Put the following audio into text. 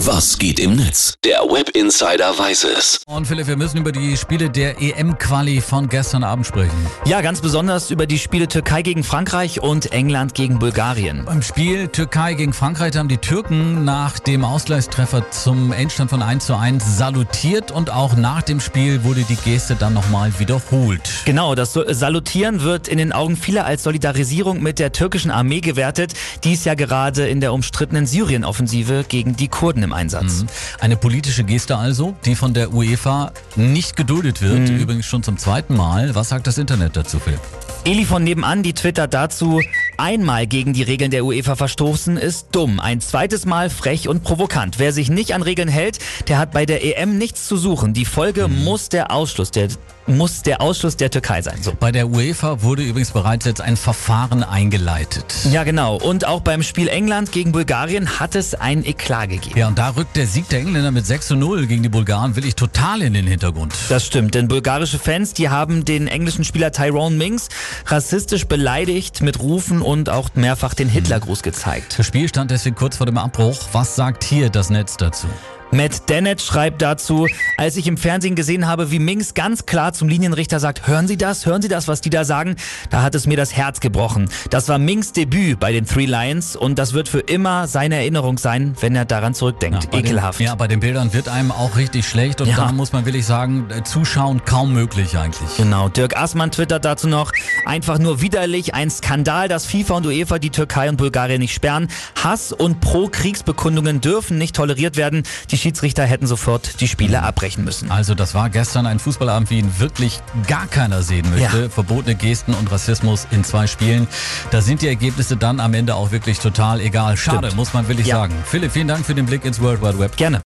Was geht im Netz? Der Web Insider weiß es. Und Philipp, wir müssen über die Spiele der EM-Quali von gestern Abend sprechen. Ja, ganz besonders über die Spiele Türkei gegen Frankreich und England gegen Bulgarien. Beim Spiel Türkei gegen Frankreich haben die Türken nach dem Ausgleichstreffer zum Endstand von 1 zu 1 salutiert und auch nach dem Spiel wurde die Geste dann nochmal wiederholt. Genau, das Salutieren wird in den Augen vieler als Solidarisierung mit der türkischen Armee gewertet, die ist ja gerade in der umstrittenen Syrien-Offensive gegen die Kurden im Einsatz. Mhm. Eine politische Geste also, die von der UEFA nicht geduldet wird, mhm. übrigens schon zum zweiten Mal. Was sagt das Internet dazu, Philipp? Eli von nebenan, die twittert dazu, einmal gegen die Regeln der UEFA verstoßen, ist dumm. Ein zweites Mal frech und provokant. Wer sich nicht an Regeln hält, der hat bei der EM nichts zu suchen. Die Folge mhm. muss der Ausschluss der muss der Ausschluss der Türkei sein. So. Bei der UEFA wurde übrigens bereits jetzt ein Verfahren eingeleitet. Ja, genau. Und auch beim Spiel England gegen Bulgarien hat es ein Eklat gegeben. Ja, und da rückt der Sieg der Engländer mit 6 zu 0 gegen die Bulgaren wirklich total in den Hintergrund. Das stimmt, denn bulgarische Fans, die haben den englischen Spieler Tyrone Mings rassistisch beleidigt mit Rufen und auch mehrfach den Hitlergruß gezeigt. Das Spiel stand deswegen kurz vor dem Abbruch. Was sagt hier das Netz dazu? Matt Dennett schreibt dazu, als ich im Fernsehen gesehen habe, wie Minks ganz klar zum Linienrichter sagt, hören Sie das, hören Sie das, was die da sagen, da hat es mir das Herz gebrochen. Das war Minks Debüt bei den Three Lions und das wird für immer seine Erinnerung sein, wenn er daran zurückdenkt. Ja, Ekelhaft. Den, ja, bei den Bildern wird einem auch richtig schlecht und ja. da muss man wirklich sagen, äh, zuschauen kaum möglich eigentlich. Genau, Dirk Assmann twittert dazu noch, einfach nur widerlich, ein Skandal, dass FIFA und UEFA die Türkei und Bulgarien nicht sperren. Hass und Pro-Kriegsbekundungen dürfen nicht toleriert werden. Die die Schiedsrichter hätten sofort die Spiele abbrechen müssen. Also das war gestern ein Fußballabend, wie ihn wirklich gar keiner sehen möchte. Ja. Verbotene Gesten und Rassismus in zwei Spielen. Da sind die Ergebnisse dann am Ende auch wirklich total egal. Schade, Stimmt. muss man wirklich ja. sagen. Philipp, vielen Dank für den Blick ins World Wide Web. Gerne.